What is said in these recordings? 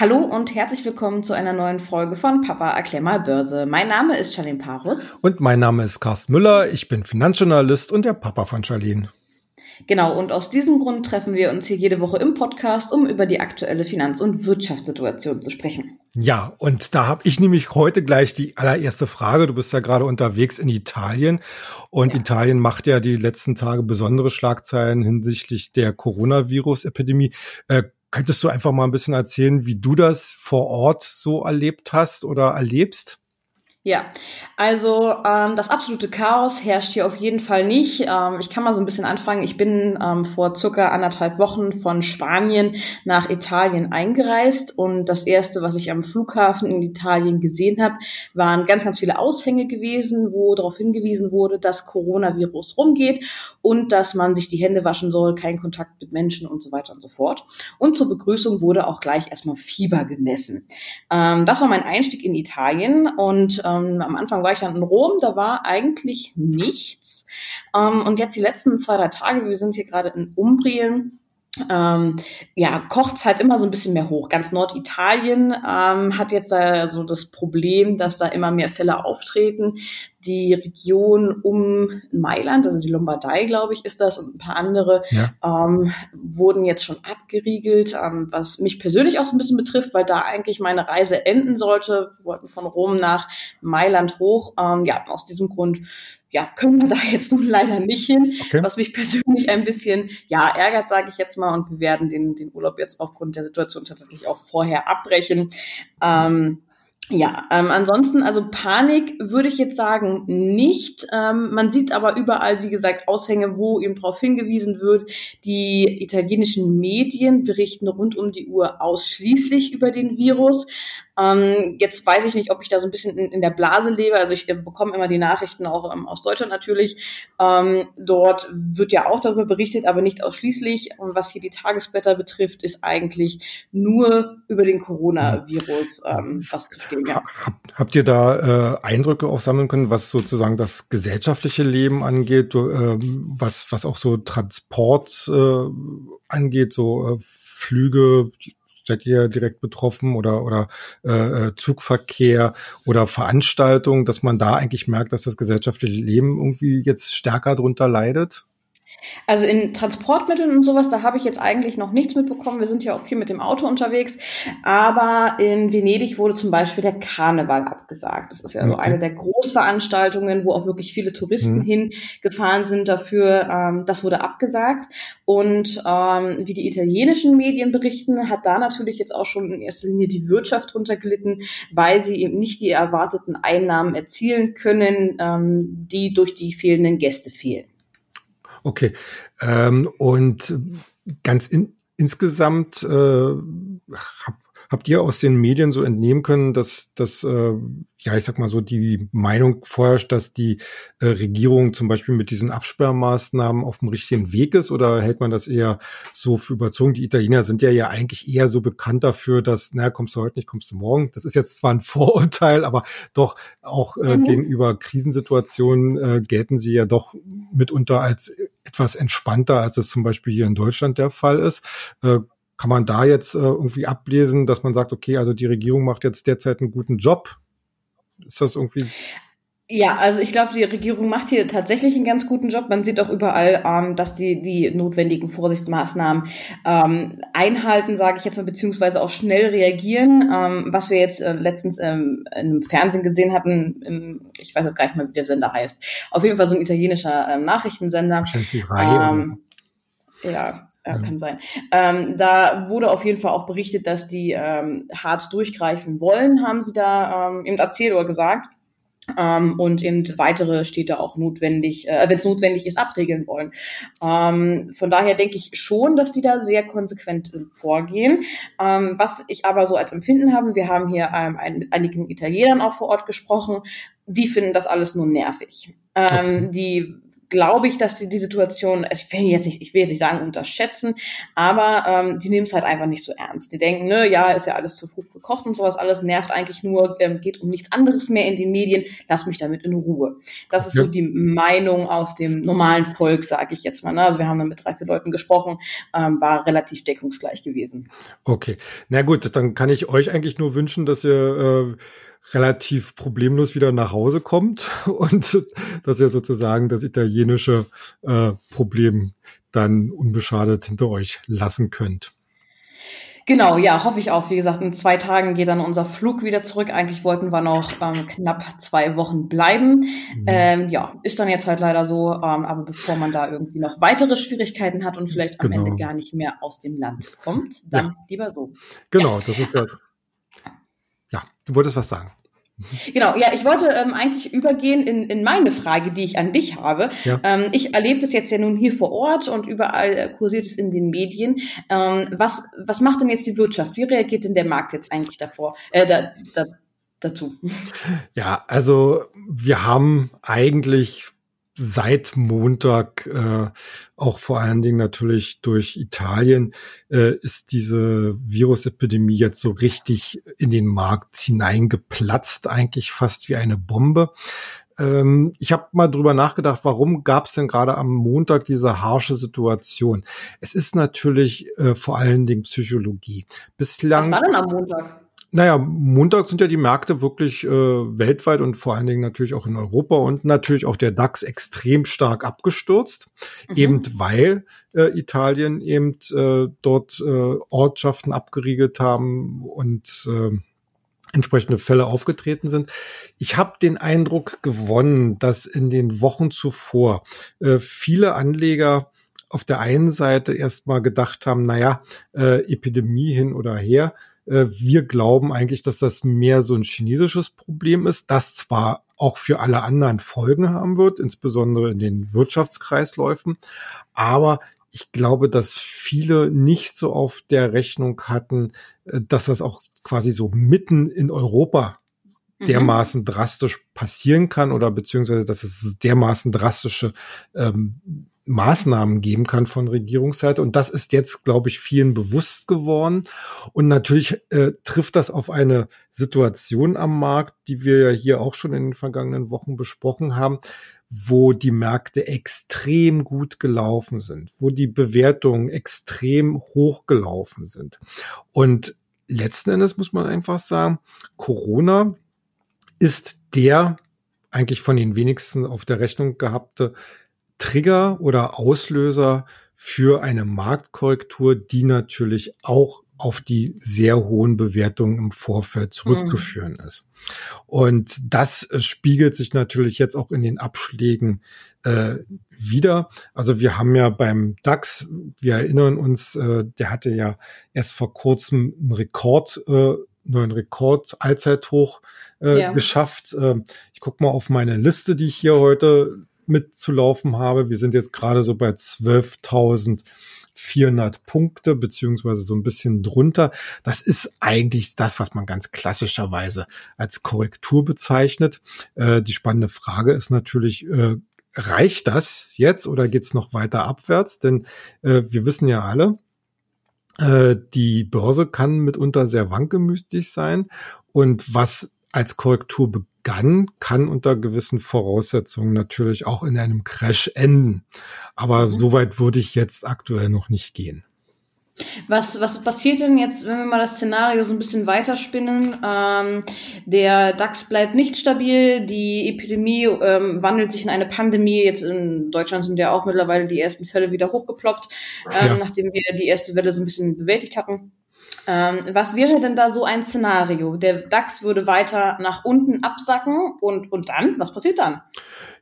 Hallo und herzlich willkommen zu einer neuen Folge von Papa erklär mal Börse. Mein Name ist Charlene Parus. Und mein Name ist Carsten Müller. Ich bin Finanzjournalist und der Papa von Charlene. Genau, und aus diesem Grund treffen wir uns hier jede Woche im Podcast, um über die aktuelle Finanz- und Wirtschaftssituation zu sprechen. Ja, und da habe ich nämlich heute gleich die allererste Frage. Du bist ja gerade unterwegs in Italien und ja. Italien macht ja die letzten Tage besondere Schlagzeilen hinsichtlich der Coronavirus-Epidemie. Äh, Könntest du einfach mal ein bisschen erzählen, wie du das vor Ort so erlebt hast oder erlebst? Ja, also ähm, das absolute Chaos herrscht hier auf jeden Fall nicht. Ähm, ich kann mal so ein bisschen anfangen. Ich bin ähm, vor circa anderthalb Wochen von Spanien nach Italien eingereist und das erste, was ich am Flughafen in Italien gesehen habe, waren ganz, ganz viele Aushänge gewesen, wo darauf hingewiesen wurde, dass Coronavirus rumgeht und dass man sich die Hände waschen soll, kein Kontakt mit Menschen und so weiter und so fort. Und zur Begrüßung wurde auch gleich erstmal Fieber gemessen. Ähm, das war mein Einstieg in Italien und ähm, am Anfang war ich dann in Rom, da war eigentlich nichts. Ähm, und jetzt die letzten zwei, drei Tage, wir sind hier gerade in Umbrien, ähm, ja, kocht's halt immer so ein bisschen mehr hoch. Ganz Norditalien ähm, hat jetzt da so das Problem, dass da immer mehr Fälle auftreten. Die Region um Mailand, also die Lombardei, glaube ich, ist das, und ein paar andere, ja. ähm, wurden jetzt schon abgeriegelt, ähm, was mich persönlich auch so ein bisschen betrifft, weil da eigentlich meine Reise enden sollte. Wir wollten von Rom nach Mailand hoch. Ähm, ja, aus diesem Grund ja, können wir da jetzt nun leider nicht hin, okay. was mich persönlich ein bisschen ja ärgert, sage ich jetzt mal. Und wir werden den, den Urlaub jetzt aufgrund der Situation tatsächlich auch vorher abbrechen. Ähm, ja, ähm, ansonsten, also Panik würde ich jetzt sagen nicht. Ähm, man sieht aber überall, wie gesagt, Aushänge, wo eben darauf hingewiesen wird. Die italienischen Medien berichten rund um die Uhr ausschließlich über den Virus. Ähm, jetzt weiß ich nicht, ob ich da so ein bisschen in, in der Blase lebe. Also ich äh, bekomme immer die Nachrichten auch ähm, aus Deutschland natürlich. Ähm, dort wird ja auch darüber berichtet, aber nicht ausschließlich. Und was hier die Tagesblätter betrifft, ist eigentlich nur über den Coronavirus ähm, was zu stehen. Ja. habt ihr da äh, Eindrücke auch sammeln können, was sozusagen das gesellschaftliche Leben angeht, äh, was, was auch so Transport äh, angeht, so äh, Flüge, seid ihr direkt betroffen oder oder äh, äh, Zugverkehr oder Veranstaltungen, dass man da eigentlich merkt, dass das gesellschaftliche Leben irgendwie jetzt stärker drunter leidet? Also in Transportmitteln und sowas, da habe ich jetzt eigentlich noch nichts mitbekommen. Wir sind ja auch viel mit dem Auto unterwegs. Aber in Venedig wurde zum Beispiel der Karneval abgesagt. Das ist ja okay. so eine der Großveranstaltungen, wo auch wirklich viele Touristen mhm. hingefahren sind dafür. Ähm, das wurde abgesagt. Und ähm, wie die italienischen Medien berichten, hat da natürlich jetzt auch schon in erster Linie die Wirtschaft runtergelitten, weil sie eben nicht die erwarteten Einnahmen erzielen können, ähm, die durch die fehlenden Gäste fehlen. Okay. Ähm, und ganz in, insgesamt äh, hab, habt ihr aus den Medien so entnehmen können, dass, dass äh, ja, ich sag mal so, die Meinung vorherrscht, dass die äh, Regierung zum Beispiel mit diesen Absperrmaßnahmen auf dem richtigen Weg ist oder hält man das eher so für überzogen? Die Italiener sind ja ja eigentlich eher so bekannt dafür, dass, naja, kommst du heute nicht, kommst du morgen. Das ist jetzt zwar ein Vorurteil, aber doch auch äh, mhm. gegenüber Krisensituationen äh, gelten sie ja doch mitunter als etwas entspannter, als es zum Beispiel hier in Deutschland der Fall ist. Äh, kann man da jetzt äh, irgendwie ablesen, dass man sagt, okay, also die Regierung macht jetzt derzeit einen guten Job ist das irgendwie ja, also ich glaube, die Regierung macht hier tatsächlich einen ganz guten Job. Man sieht auch überall, ähm, dass die die notwendigen Vorsichtsmaßnahmen ähm, einhalten, sage ich jetzt mal, beziehungsweise auch schnell reagieren. Ähm, was wir jetzt äh, letztens ähm, im Fernsehen gesehen hatten, im, ich weiß jetzt gar nicht mal, wie der Sender heißt. Auf jeden Fall so ein italienischer ähm, Nachrichtensender. Ähm, ja, ja, kann sein. Ähm, da wurde auf jeden Fall auch berichtet, dass die ähm, hart durchgreifen wollen, haben sie da ähm, eben erzählt oder gesagt. Ähm, und eben weitere Städte auch notwendig, äh, wenn es notwendig ist, abregeln wollen. Ähm, von daher denke ich schon, dass die da sehr konsequent vorgehen. Ähm, was ich aber so als Empfinden habe, wir haben hier ähm, ein, mit einigen Italienern auch vor Ort gesprochen, die finden das alles nur nervig. Ähm, die glaube ich, dass sie die Situation, also ich will jetzt nicht, ich will jetzt nicht sagen unterschätzen, aber ähm, die nehmen es halt einfach nicht so ernst. Die denken, ne, ja, ist ja alles zu früh gekocht und sowas, alles nervt eigentlich nur, ähm, geht um nichts anderes mehr in den Medien, lass mich damit in Ruhe. Das ist ja. so die Meinung aus dem normalen Volk, sage ich jetzt mal. Ne? Also wir haben da mit drei, vier Leuten gesprochen, ähm, war relativ deckungsgleich gewesen. Okay, na gut, dann kann ich euch eigentlich nur wünschen, dass ihr äh, relativ problemlos wieder nach Hause kommt und dass ihr sozusagen das italienische äh, Problem dann unbeschadet hinter euch lassen könnt. Genau, ja, hoffe ich auch. Wie gesagt, in zwei Tagen geht dann unser Flug wieder zurück. Eigentlich wollten wir noch ähm, knapp zwei Wochen bleiben. Mhm. Ähm, ja, ist dann jetzt halt leider so. Ähm, aber bevor man da irgendwie noch weitere Schwierigkeiten hat und vielleicht am genau. Ende gar nicht mehr aus dem Land kommt, dann ja. lieber so. Genau, ja. das ist ja ja, du wolltest was sagen. Genau, ja, ich wollte ähm, eigentlich übergehen in, in meine Frage, die ich an dich habe. Ja. Ähm, ich erlebe das jetzt ja nun hier vor Ort und überall äh, kursiert es in den Medien. Ähm, was, was macht denn jetzt die Wirtschaft? Wie reagiert denn der Markt jetzt eigentlich davor, äh, da, da, dazu? Ja, also wir haben eigentlich seit Montag, äh, auch vor allen Dingen natürlich durch Italien, äh, ist diese Virusepidemie jetzt so richtig in den Markt hineingeplatzt, eigentlich fast wie eine Bombe. Ähm, ich habe mal drüber nachgedacht, warum gab es denn gerade am Montag diese harsche Situation? Es ist natürlich äh, vor allen Dingen Psychologie. Bislang. Was war denn am Montag? Naja, Montag sind ja die Märkte wirklich äh, weltweit und vor allen Dingen natürlich auch in Europa und natürlich auch der DAX extrem stark abgestürzt, mhm. eben weil äh, Italien eben äh, dort äh, Ortschaften abgeriegelt haben und äh, entsprechende Fälle aufgetreten sind. Ich habe den Eindruck gewonnen, dass in den Wochen zuvor äh, viele Anleger auf der einen Seite erstmal gedacht haben, naja, äh, Epidemie hin oder her, wir glauben eigentlich, dass das mehr so ein chinesisches Problem ist, das zwar auch für alle anderen Folgen haben wird, insbesondere in den Wirtschaftskreisläufen, aber ich glaube, dass viele nicht so auf der Rechnung hatten, äh, dass das auch quasi so mitten in Europa dermaßen mhm. drastisch passieren kann oder beziehungsweise dass es dermaßen drastische ähm, Maßnahmen geben kann von Regierungsseite. Und das ist jetzt, glaube ich, vielen bewusst geworden. Und natürlich äh, trifft das auf eine Situation am Markt, die wir ja hier auch schon in den vergangenen Wochen besprochen haben, wo die Märkte extrem gut gelaufen sind, wo die Bewertungen extrem hoch gelaufen sind. Und letzten Endes muss man einfach sagen, Corona ist der eigentlich von den wenigsten auf der Rechnung gehabte Trigger oder Auslöser für eine Marktkorrektur, die natürlich auch auf die sehr hohen Bewertungen im Vorfeld zurückzuführen mhm. ist. Und das äh, spiegelt sich natürlich jetzt auch in den Abschlägen äh, wieder. Also wir haben ja beim DAX, wir erinnern uns, äh, der hatte ja erst vor kurzem einen Rekord, äh, neuen Rekord Allzeithoch äh, ja. geschafft. Äh, ich gucke mal auf meine Liste, die ich hier heute mitzulaufen habe. Wir sind jetzt gerade so bei 12.400 Punkte, beziehungsweise so ein bisschen drunter. Das ist eigentlich das, was man ganz klassischerweise als Korrektur bezeichnet. Äh, die spannende Frage ist natürlich, äh, reicht das jetzt oder geht's noch weiter abwärts? Denn äh, wir wissen ja alle, äh, die Börse kann mitunter sehr wankelmütig sein. Und was als Korrektur begann, kann unter gewissen Voraussetzungen natürlich auch in einem Crash enden. Aber mhm. so weit würde ich jetzt aktuell noch nicht gehen. Was, was passiert denn jetzt, wenn wir mal das Szenario so ein bisschen weiterspinnen? Ähm, der DAX bleibt nicht stabil, die Epidemie ähm, wandelt sich in eine Pandemie. Jetzt in Deutschland sind ja auch mittlerweile die ersten Fälle wieder hochgeploppt, ähm, ja. nachdem wir die erste Welle so ein bisschen bewältigt hatten. Ähm, was wäre denn da so ein Szenario? Der DAX würde weiter nach unten absacken und, und dann? Was passiert dann?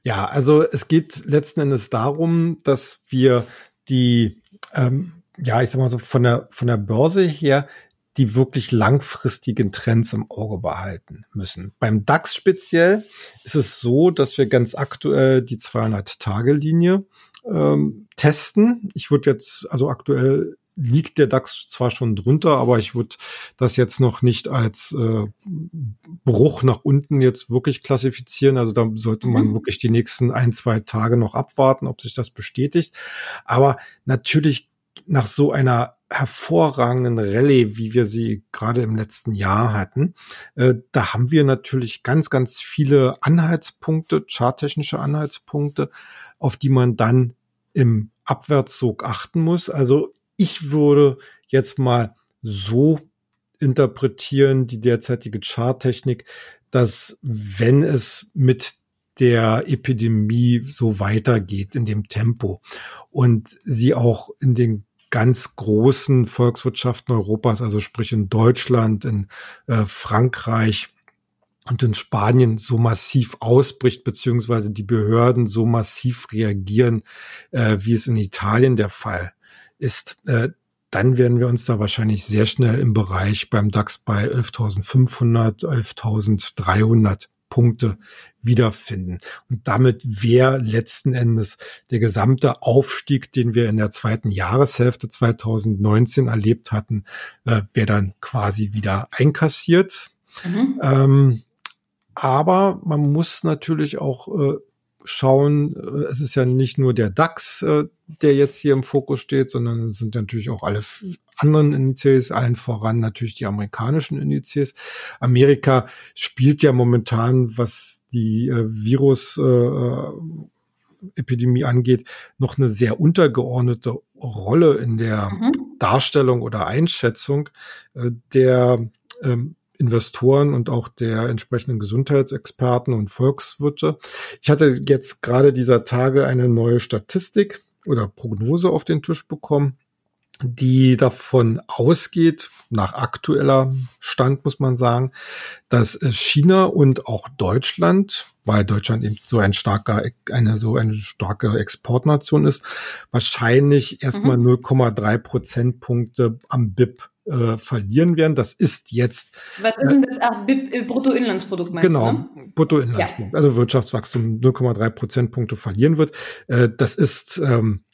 Ja, also es geht letzten Endes darum, dass wir die, ähm, ja, ich sag mal so von der, von der Börse her die wirklich langfristigen Trends im Auge behalten müssen. Beim DAX speziell ist es so, dass wir ganz aktuell die 200-Tage-Linie ähm, testen. Ich würde jetzt also aktuell liegt der DAX zwar schon drunter, aber ich würde das jetzt noch nicht als äh, Bruch nach unten jetzt wirklich klassifizieren. Also da sollte man mhm. wirklich die nächsten ein, zwei Tage noch abwarten, ob sich das bestätigt. Aber natürlich nach so einer hervorragenden Rallye, wie wir sie gerade im letzten Jahr hatten, äh, da haben wir natürlich ganz, ganz viele Anhaltspunkte, charttechnische Anhaltspunkte, auf die man dann im Abwärtszug achten muss. Also ich würde jetzt mal so interpretieren, die derzeitige Charttechnik, dass wenn es mit der Epidemie so weitergeht in dem Tempo und sie auch in den ganz großen Volkswirtschaften Europas, also sprich in Deutschland, in äh, Frankreich und in Spanien so massiv ausbricht, beziehungsweise die Behörden so massiv reagieren, äh, wie es in Italien der Fall ist, äh, dann werden wir uns da wahrscheinlich sehr schnell im Bereich beim DAX bei 11.500, 11.300 Punkte wiederfinden. Und damit wäre letzten Endes der gesamte Aufstieg, den wir in der zweiten Jahreshälfte 2019 erlebt hatten, äh, wäre dann quasi wieder einkassiert. Mhm. Ähm, aber man muss natürlich auch äh, schauen, äh, es ist ja nicht nur der DAX, äh, der jetzt hier im Fokus steht, sondern es sind natürlich auch alle anderen Indizes, allen voran natürlich die amerikanischen Indizes. Amerika spielt ja momentan, was die äh, Virus Epidemie angeht, noch eine sehr untergeordnete Rolle in der mhm. Darstellung oder Einschätzung der ähm, Investoren und auch der entsprechenden Gesundheitsexperten und Volkswirte. Ich hatte jetzt gerade dieser Tage eine neue Statistik oder Prognose auf den Tisch bekommen, die davon ausgeht, nach aktueller Stand muss man sagen, dass China und auch Deutschland, weil Deutschland eben so ein starker, eine so eine starke Exportnation ist, wahrscheinlich erstmal mhm. 0,3 Prozentpunkte am BIP äh, verlieren werden. Das ist jetzt. Was ist denn das? Ach, BIP, äh, Bruttoinlandsprodukt meinst genau, du? Genau, Bruttoinlandsprodukt. Ja. Also Wirtschaftswachstum 0,3 Prozentpunkte verlieren wird. Äh, das ist ähm,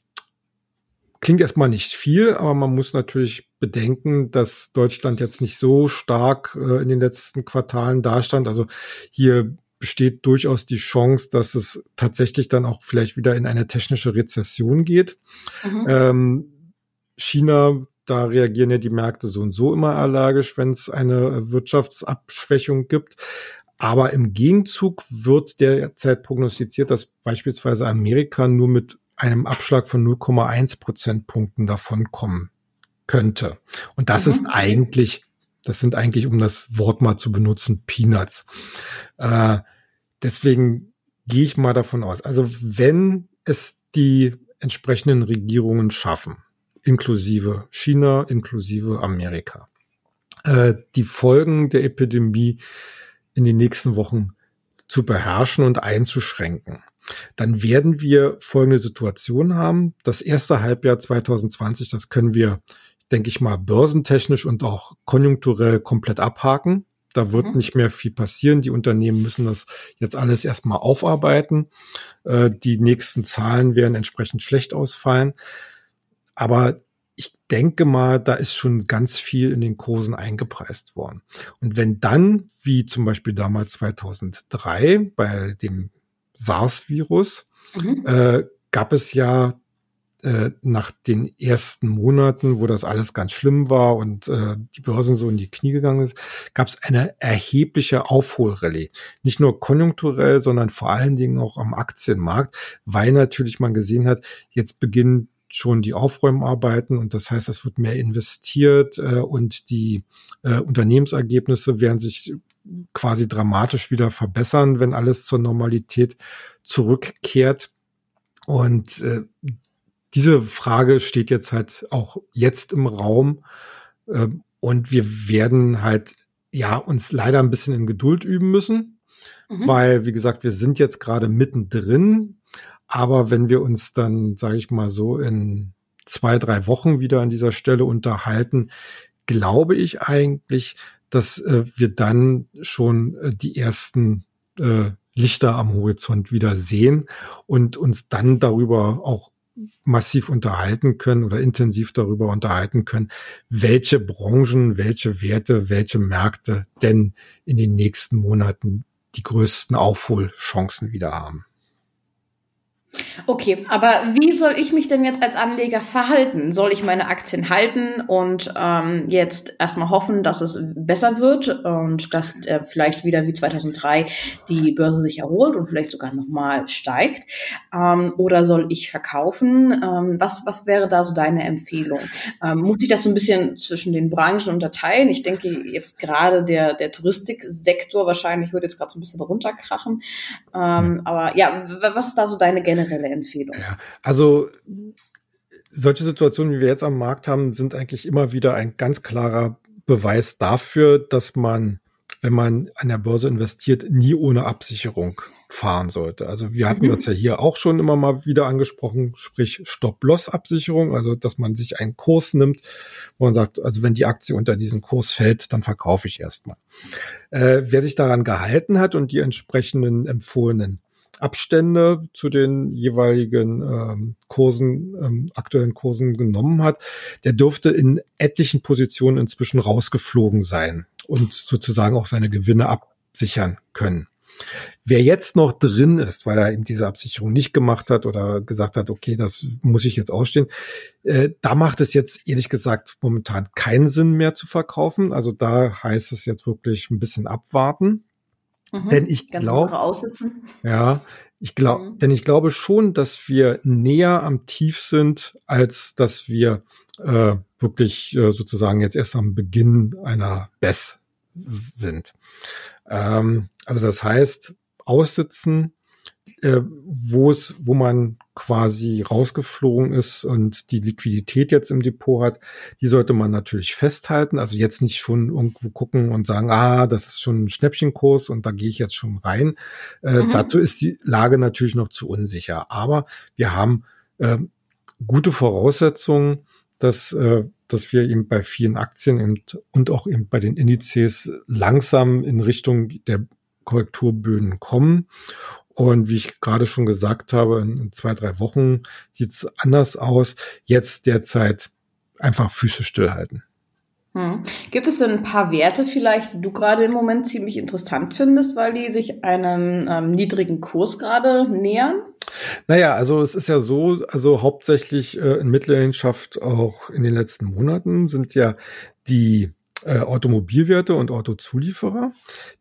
klingt erstmal nicht viel, aber man muss natürlich bedenken, dass Deutschland jetzt nicht so stark äh, in den letzten Quartalen dastand. Also hier besteht durchaus die Chance, dass es tatsächlich dann auch vielleicht wieder in eine technische Rezession geht. Mhm. Ähm, China da reagieren ja die Märkte so und so immer allergisch, wenn es eine Wirtschaftsabschwächung gibt. Aber im Gegenzug wird derzeit prognostiziert, dass beispielsweise Amerika nur mit einem Abschlag von 0,1 Prozentpunkten davon kommen könnte. Und das mhm. ist eigentlich, das sind eigentlich, um das Wort mal zu benutzen, Peanuts. Äh, deswegen gehe ich mal davon aus. Also wenn es die entsprechenden Regierungen schaffen, inklusive China, inklusive Amerika. Äh, die Folgen der Epidemie in den nächsten Wochen zu beherrschen und einzuschränken. Dann werden wir folgende Situation haben. Das erste Halbjahr 2020, das können wir, denke ich mal, börsentechnisch und auch konjunkturell komplett abhaken. Da wird mhm. nicht mehr viel passieren. Die Unternehmen müssen das jetzt alles erstmal aufarbeiten. Äh, die nächsten Zahlen werden entsprechend schlecht ausfallen. Aber ich denke mal, da ist schon ganz viel in den Kursen eingepreist worden. Und wenn dann, wie zum Beispiel damals 2003 bei dem SARS-Virus, mhm. äh, gab es ja äh, nach den ersten Monaten, wo das alles ganz schlimm war und äh, die Börsen so in die Knie gegangen ist, gab es eine erhebliche Aufholrallye. Nicht nur konjunkturell, sondern vor allen Dingen auch am Aktienmarkt, weil natürlich man gesehen hat, jetzt beginnen schon die Aufräumarbeiten und das heißt, es wird mehr investiert äh, und die äh, Unternehmensergebnisse werden sich quasi dramatisch wieder verbessern, wenn alles zur Normalität zurückkehrt. Und äh, diese Frage steht jetzt halt auch jetzt im Raum. Äh, und wir werden halt ja uns leider ein bisschen in Geduld üben müssen, mhm. weil, wie gesagt, wir sind jetzt gerade mittendrin. Aber wenn wir uns dann, sage ich mal so, in zwei, drei Wochen wieder an dieser Stelle unterhalten, glaube ich eigentlich, dass äh, wir dann schon äh, die ersten äh, Lichter am Horizont wieder sehen und uns dann darüber auch massiv unterhalten können oder intensiv darüber unterhalten können, welche Branchen, welche Werte, welche Märkte denn in den nächsten Monaten die größten Aufholchancen wieder haben. Okay, aber wie soll ich mich denn jetzt als Anleger verhalten? Soll ich meine Aktien halten und ähm, jetzt erstmal hoffen, dass es besser wird und dass äh, vielleicht wieder wie 2003 die Börse sich erholt und vielleicht sogar nochmal steigt? Ähm, oder soll ich verkaufen? Ähm, was, was wäre da so deine Empfehlung? Ähm, muss ich das so ein bisschen zwischen den Branchen unterteilen? Ich denke jetzt gerade der, der Touristiksektor wahrscheinlich wird jetzt gerade so ein bisschen runterkrachen. Ähm, aber ja, was ist da so deine generelle generelle Empfehlung. Ja, also solche Situationen, wie wir jetzt am Markt haben, sind eigentlich immer wieder ein ganz klarer Beweis dafür, dass man, wenn man an der Börse investiert, nie ohne Absicherung fahren sollte. Also wir hatten mhm. das ja hier auch schon immer mal wieder angesprochen, sprich Stop-Loss-Absicherung, also dass man sich einen Kurs nimmt, wo man sagt, also wenn die Aktie unter diesen Kurs fällt, dann verkaufe ich erstmal. Äh, wer sich daran gehalten hat und die entsprechenden empfohlenen Abstände zu den jeweiligen ähm, Kursen, ähm, aktuellen Kursen genommen hat, der dürfte in etlichen Positionen inzwischen rausgeflogen sein und sozusagen auch seine Gewinne absichern können. Wer jetzt noch drin ist, weil er eben diese Absicherung nicht gemacht hat oder gesagt hat, okay, das muss ich jetzt ausstehen, äh, da macht es jetzt ehrlich gesagt momentan keinen Sinn mehr zu verkaufen. Also da heißt es jetzt wirklich ein bisschen abwarten. Mhm, denn ich glaube, ja, ich glaube, mhm. denn ich glaube schon, dass wir näher am Tief sind, als dass wir äh, wirklich äh, sozusagen jetzt erst am Beginn einer BES sind. Ähm, also das heißt, aussitzen, äh, wo es, wo man quasi rausgeflogen ist und die Liquidität jetzt im Depot hat, die sollte man natürlich festhalten. Also jetzt nicht schon irgendwo gucken und sagen, ah, das ist schon ein Schnäppchenkurs und da gehe ich jetzt schon rein. Äh, mhm. Dazu ist die Lage natürlich noch zu unsicher. Aber wir haben äh, gute Voraussetzungen, dass, äh, dass wir eben bei vielen Aktien eben, und auch eben bei den Indizes langsam in Richtung der Korrekturböden kommen. Und wie ich gerade schon gesagt habe, in zwei, drei Wochen sieht es anders aus. Jetzt derzeit einfach Füße stillhalten. Hm. Gibt es denn ein paar Werte vielleicht, die du gerade im Moment ziemlich interessant findest, weil die sich einem ähm, niedrigen Kurs gerade nähern? Naja, also es ist ja so, also hauptsächlich äh, in Mitleidenschaft auch in den letzten Monaten sind ja die äh, Automobilwerte und Autozulieferer.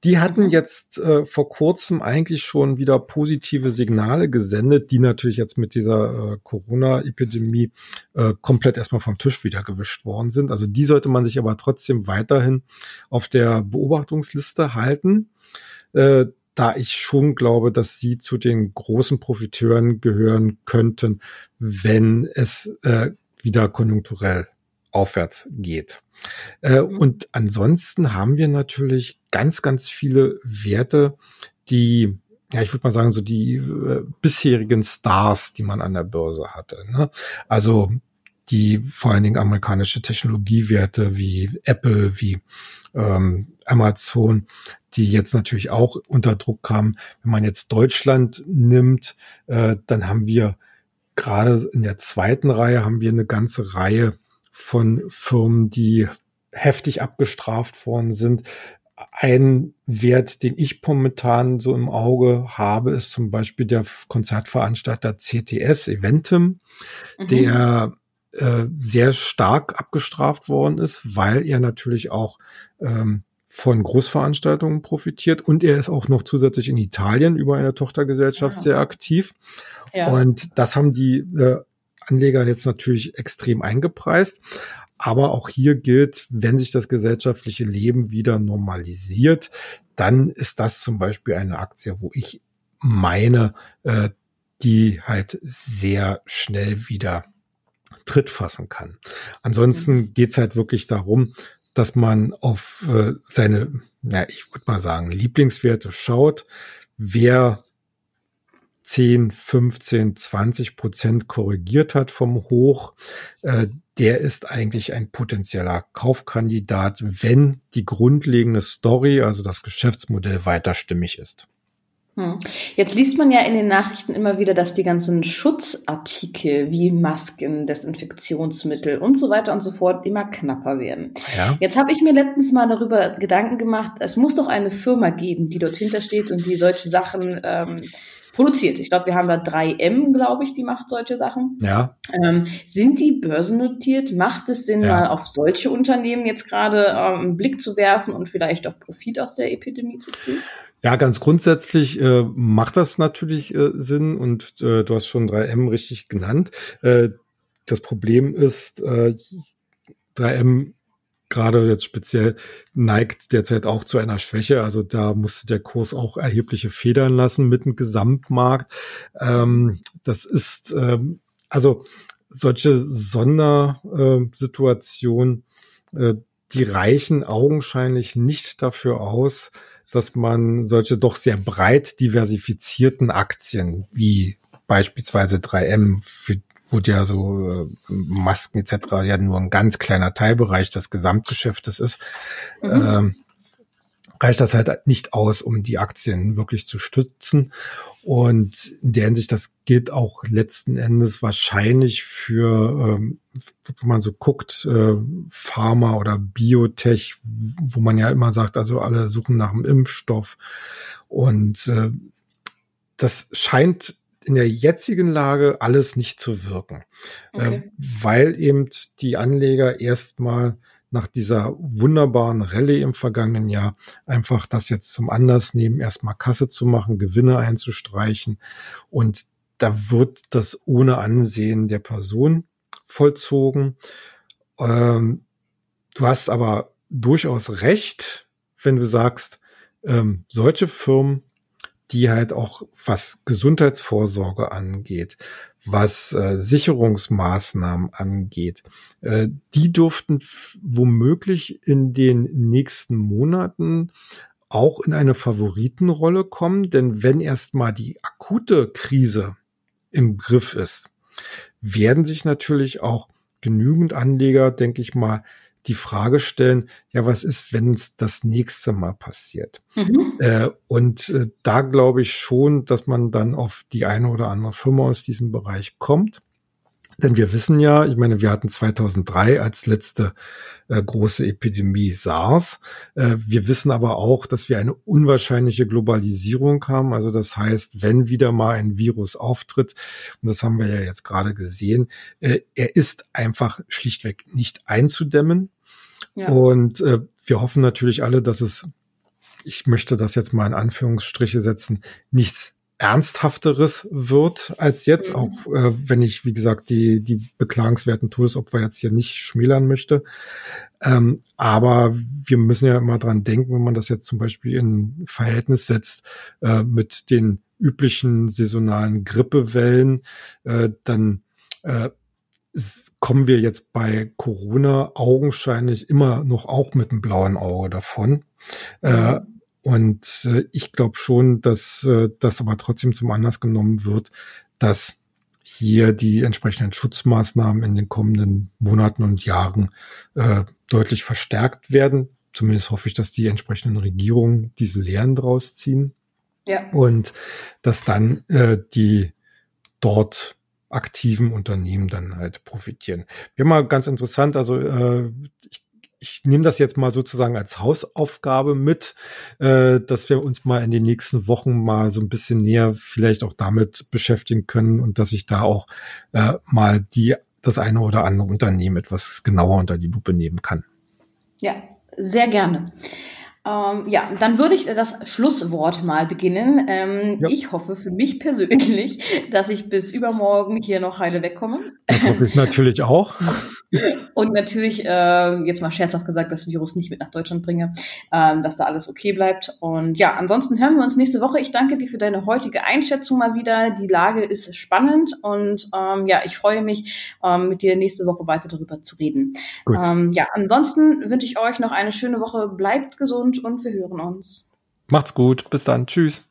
Die hatten mhm. jetzt äh, vor kurzem eigentlich schon wieder positive Signale gesendet, die natürlich jetzt mit dieser äh, Corona-Epidemie äh, komplett erstmal vom Tisch wieder gewischt worden sind. Also die sollte man sich aber trotzdem weiterhin auf der Beobachtungsliste halten. Äh, da ich schon glaube, dass sie zu den großen Profiteuren gehören könnten, wenn es äh, wieder konjunkturell aufwärts geht. Äh. Und ansonsten haben wir natürlich ganz, ganz viele Werte, die ja, ich würde mal sagen, so die äh, bisherigen Stars, die man an der Börse hatte. Ne? Also die vor allen Dingen amerikanische Technologiewerte wie Apple, wie ähm, Amazon, die jetzt natürlich auch unter Druck kamen. Wenn man jetzt Deutschland nimmt, äh, dann haben wir gerade in der zweiten Reihe haben wir eine ganze Reihe von Firmen, die heftig abgestraft worden sind. Ein Wert, den ich momentan so im Auge habe, ist zum Beispiel der Konzertveranstalter CTS Eventim, mhm. der äh, sehr stark abgestraft worden ist, weil er natürlich auch ähm, von Großveranstaltungen profitiert und er ist auch noch zusätzlich in Italien über eine Tochtergesellschaft ja. Ah. sehr aktiv. Ja. Und das haben die äh, Anleger jetzt natürlich extrem eingepreist. Aber auch hier gilt, wenn sich das gesellschaftliche Leben wieder normalisiert, dann ist das zum Beispiel eine Aktie, wo ich meine, äh, die halt sehr schnell wieder Tritt fassen kann. Ansonsten mhm. geht's halt wirklich darum, dass man auf äh, seine, ja, ich würde mal sagen, Lieblingswerte schaut. Wer 10, 15, 20 Prozent korrigiert hat vom Hoch, äh, der ist eigentlich ein potenzieller Kaufkandidat, wenn die grundlegende Story, also das Geschäftsmodell weiter stimmig ist. Hm. Jetzt liest man ja in den Nachrichten immer wieder, dass die ganzen Schutzartikel wie Masken, Desinfektionsmittel und so weiter und so fort immer knapper werden. Ja. Jetzt habe ich mir letztens mal darüber Gedanken gemacht, es muss doch eine Firma geben, die dort hintersteht und die solche Sachen ähm, produziert. Ich glaube, wir haben da 3M, glaube ich, die macht solche Sachen. Ja. Ähm, sind die börsennotiert? Macht es Sinn, ja. mal auf solche Unternehmen jetzt gerade ähm, einen Blick zu werfen und vielleicht auch Profit aus der Epidemie zu ziehen? Ja, ganz grundsätzlich äh, macht das natürlich äh, Sinn und äh, du hast schon 3M richtig genannt. Äh, das Problem ist, 3M äh, gerade jetzt speziell neigt derzeit auch zu einer Schwäche. Also da musste der Kurs auch erhebliche Federn lassen mit dem Gesamtmarkt. Ähm, das ist ähm, also solche Sondersituationen, äh, die reichen augenscheinlich nicht dafür aus, dass man solche doch sehr breit diversifizierten Aktien wie beispielsweise 3M, für, wo ja so äh, Masken etc. ja nur ein ganz kleiner Teilbereich des Gesamtgeschäftes ist, mhm. ähm, reicht das halt nicht aus, um die Aktien wirklich zu stützen. Und in der Hinsicht, das gilt auch letzten Endes wahrscheinlich für, ähm, wenn man so guckt, äh, Pharma oder Biotech, wo man ja immer sagt, also alle suchen nach einem Impfstoff. Und äh, das scheint in der jetzigen Lage alles nicht zu wirken, äh, okay. äh, weil eben die Anleger erstmal nach dieser wunderbaren Rallye im vergangenen Jahr einfach das jetzt zum Anlass nehmen, erstmal Kasse zu machen, Gewinne einzustreichen. Und da wird das ohne Ansehen der Person vollzogen. Ähm, du hast aber durchaus recht, wenn du sagst, ähm, solche Firmen, die halt auch was Gesundheitsvorsorge angeht, was äh, Sicherungsmaßnahmen angeht. Äh, die durften womöglich in den nächsten Monaten auch in eine Favoritenrolle kommen, denn wenn erstmal die akute Krise im Griff ist, werden sich natürlich auch genügend Anleger, denke ich mal, die Frage stellen, ja, was ist, wenn es das nächste Mal passiert? Mhm. Äh, und äh, da glaube ich schon, dass man dann auf die eine oder andere Firma aus diesem Bereich kommt. Denn wir wissen ja, ich meine, wir hatten 2003 als letzte äh, große Epidemie SARS. Äh, wir wissen aber auch, dass wir eine unwahrscheinliche Globalisierung haben. Also das heißt, wenn wieder mal ein Virus auftritt, und das haben wir ja jetzt gerade gesehen, äh, er ist einfach schlichtweg nicht einzudämmen. Ja. Und äh, wir hoffen natürlich alle, dass es, ich möchte das jetzt mal in Anführungsstriche setzen, nichts Ernsthafteres wird als jetzt, mhm. auch äh, wenn ich, wie gesagt, die, die beklagenswerten Todesopfer jetzt hier nicht schmälern möchte. Ähm, aber wir müssen ja immer dran denken, wenn man das jetzt zum Beispiel in Verhältnis setzt äh, mit den üblichen saisonalen Grippewellen, äh, dann äh, kommen wir jetzt bei Corona augenscheinlich immer noch auch mit einem blauen Auge davon. Äh, mhm. Und äh, ich glaube schon, dass äh, das aber trotzdem zum Anlass genommen wird, dass hier die entsprechenden Schutzmaßnahmen in den kommenden Monaten und Jahren äh, deutlich verstärkt werden. Zumindest hoffe ich, dass die entsprechenden Regierungen diese Lehren draus ziehen. Ja. Und dass dann äh, die dort aktiven Unternehmen dann halt profitieren. Wir mal ganz interessant, also äh, ich ich nehme das jetzt mal sozusagen als Hausaufgabe mit, äh, dass wir uns mal in den nächsten Wochen mal so ein bisschen näher vielleicht auch damit beschäftigen können und dass ich da auch äh, mal die das eine oder andere Unternehmen etwas genauer unter die Lupe nehmen kann. Ja, sehr gerne. Ähm, ja, dann würde ich das Schlusswort mal beginnen. Ähm, ja. Ich hoffe für mich persönlich, dass ich bis übermorgen hier noch heile wegkomme. Das hoffe ich natürlich auch. Und natürlich, äh, jetzt mal scherzhaft gesagt, das Virus nicht mit nach Deutschland bringe, ähm, dass da alles okay bleibt. Und ja, ansonsten hören wir uns nächste Woche. Ich danke dir für deine heutige Einschätzung mal wieder. Die Lage ist spannend und ähm, ja, ich freue mich, ähm, mit dir nächste Woche weiter darüber zu reden. Ähm, ja, ansonsten wünsche ich euch noch eine schöne Woche. Bleibt gesund und wir hören uns. Macht's gut. Bis dann. Tschüss.